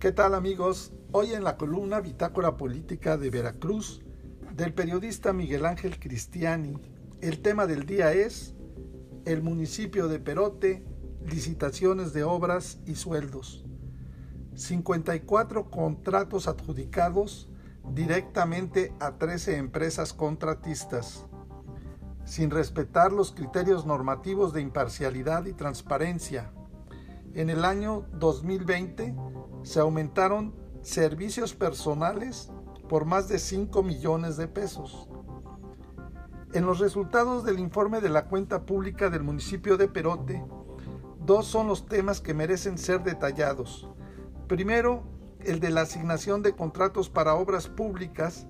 ¿Qué tal amigos? Hoy en la columna Bitácora Política de Veracruz del periodista Miguel Ángel Cristiani, el tema del día es el municipio de Perote, licitaciones de obras y sueldos. 54 contratos adjudicados directamente a 13 empresas contratistas, sin respetar los criterios normativos de imparcialidad y transparencia. En el año 2020 se aumentaron servicios personales por más de 5 millones de pesos. En los resultados del informe de la cuenta pública del municipio de Perote, dos son los temas que merecen ser detallados. Primero, el de la asignación de contratos para obras públicas,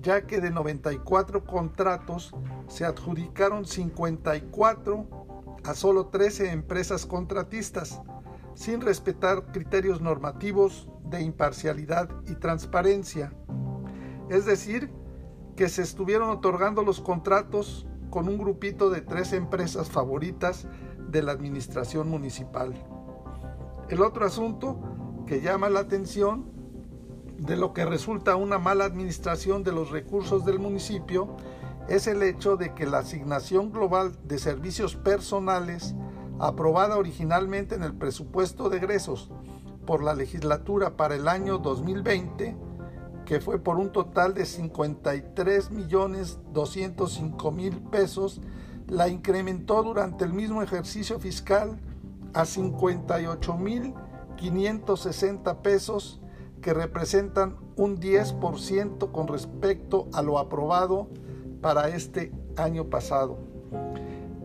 ya que de 94 contratos se adjudicaron 54 a solo 13 empresas contratistas, sin respetar criterios normativos de imparcialidad y transparencia. Es decir, que se estuvieron otorgando los contratos con un grupito de tres empresas favoritas de la administración municipal. El otro asunto que llama la atención de lo que resulta una mala administración de los recursos del municipio es el hecho de que la asignación global de servicios personales aprobada originalmente en el presupuesto de egresos por la legislatura para el año 2020, que fue por un total de 53 millones 205 mil pesos, la incrementó durante el mismo ejercicio fiscal a 58 mil 560 pesos, que representan un 10% con respecto a lo aprobado para este año pasado.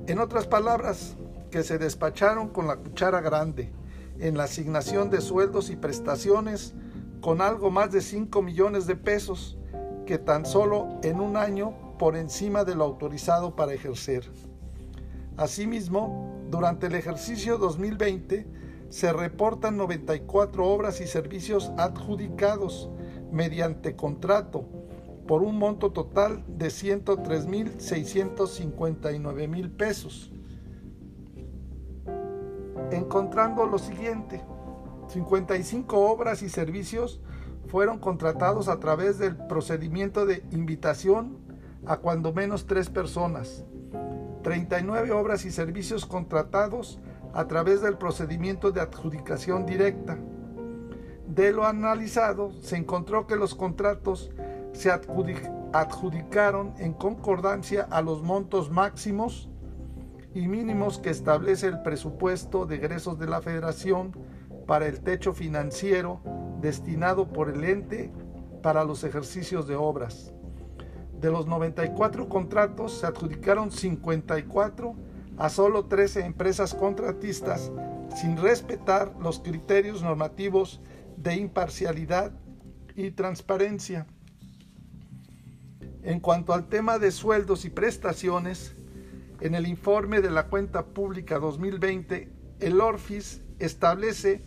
En otras palabras, que se despacharon con la cuchara grande en la asignación de sueldos y prestaciones con algo más de 5 millones de pesos que tan solo en un año por encima de lo autorizado para ejercer. Asimismo, durante el ejercicio 2020 se reportan 94 obras y servicios adjudicados mediante contrato por un monto total de 103.659 mil pesos encontrando lo siguiente. 55 obras y servicios fueron contratados a través del procedimiento de invitación a cuando menos tres personas. 39 obras y servicios contratados a través del procedimiento de adjudicación directa. De lo analizado, se encontró que los contratos se adjudicaron en concordancia a los montos máximos y mínimos que establece el presupuesto de egresos de la Federación para el techo financiero destinado por el ente para los ejercicios de obras. De los 94 contratos se adjudicaron 54 a solo 13 empresas contratistas sin respetar los criterios normativos de imparcialidad y transparencia. En cuanto al tema de sueldos y prestaciones, en el informe de la cuenta pública 2020, el ORFIS establece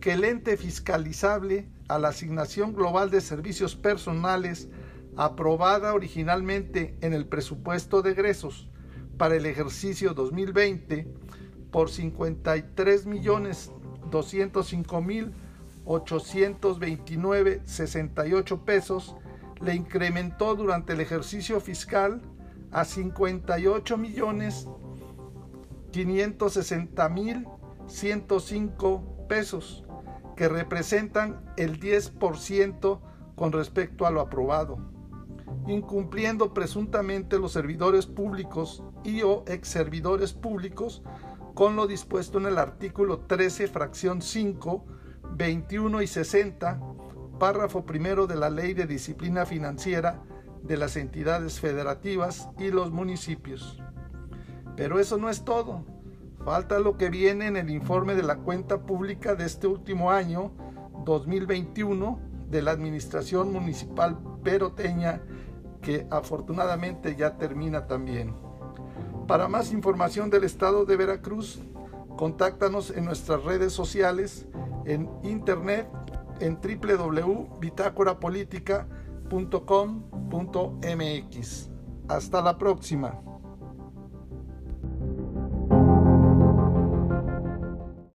que el ente fiscalizable a la asignación global de servicios personales aprobada originalmente en el presupuesto de egresos para el ejercicio 2020 por 53 millones 205 mil 829.68 pesos le incrementó durante el ejercicio fiscal a 58 millones 560 mil 105 pesos, que representan el 10% con respecto a lo aprobado, incumpliendo presuntamente los servidores públicos y o ex servidores públicos con lo dispuesto en el artículo 13, fracción 5, 21 y 60, párrafo primero de la Ley de Disciplina Financiera de las entidades federativas y los municipios. Pero eso no es todo. Falta lo que viene en el informe de la cuenta pública de este último año, 2021, de la Administración Municipal Peroteña, que afortunadamente ya termina también. Para más información del estado de Veracruz, contáctanos en nuestras redes sociales, en internet, en www.bitácorapolítica.com.mx. Hasta la próxima.